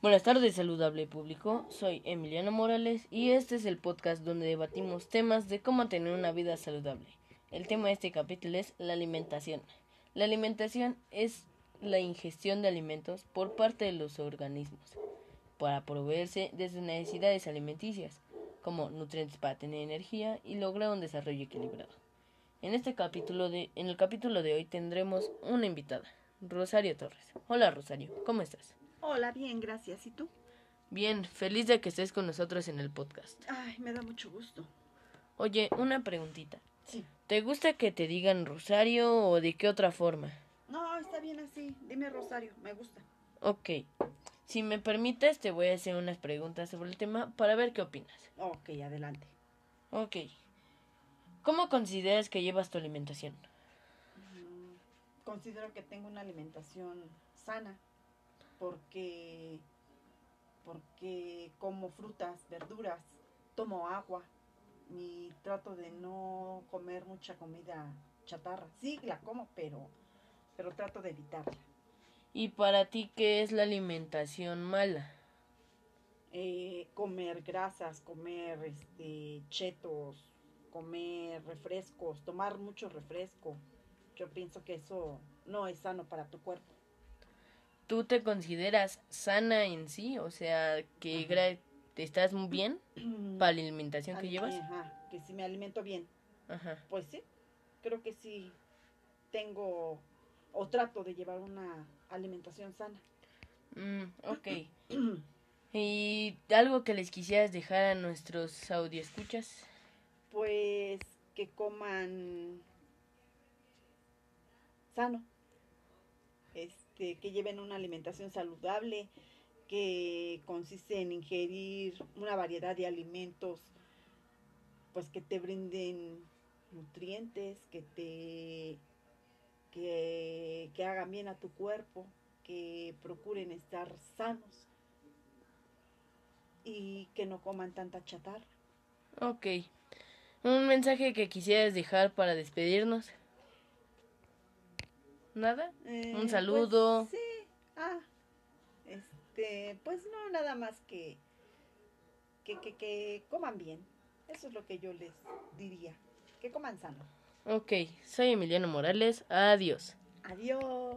Buenas tardes, saludable público. Soy Emiliano Morales y este es el podcast donde debatimos temas de cómo tener una vida saludable. El tema de este capítulo es la alimentación. La alimentación es la ingestión de alimentos por parte de los organismos para proveerse de sus necesidades alimenticias, como nutrientes para tener energía y lograr un desarrollo equilibrado. En este capítulo de en el capítulo de hoy tendremos una invitada, Rosario Torres. Hola Rosario, ¿cómo estás? Hola, bien, gracias. ¿Y tú? Bien, feliz de que estés con nosotros en el podcast. Ay, me da mucho gusto. Oye, una preguntita. Sí. ¿Te gusta que te digan Rosario o de qué otra forma? No, está bien así. Dime Rosario, me gusta. Ok. Si me permites, te voy a hacer unas preguntas sobre el tema para ver qué opinas. Ok, adelante. Ok. ¿Cómo consideras que llevas tu alimentación? Mm, Considero que tengo una alimentación sana porque porque como frutas, verduras, tomo agua y trato de no comer mucha comida chatarra. Sí, la como, pero pero trato de evitarla. ¿Y para ti qué es la alimentación mala? eh, comer grasas, comer este, chetos, comer refrescos, tomar mucho refresco. Yo pienso que eso no es sano para tu cuerpo. ¿Tú te consideras sana en sí? O sea, que gra- te estás muy bien para la alimentación que llevas. Ajá, que si me alimento bien. Ajá. Pues sí, creo que sí tengo o trato de llevar una alimentación sana. Mm, ok. ¿Y algo que les quisieras dejar a nuestros escuchas? Pues que coman sano, este, que lleven una alimentación saludable, que consiste en ingerir una variedad de alimentos, pues que te brinden nutrientes, que te que, que hagan bien a tu cuerpo, que procuren estar sanos y que no coman tanta chatarra. Ok. ¿Un mensaje que quisieras dejar para despedirnos? ¿Nada? Eh, Un saludo. pues, sí. Ah, este, pues no, nada más que, que, que, que coman bien. Eso es lo que yo les diría. Que coman sano. Ok, soy Emiliano Morales. Adiós. Adiós.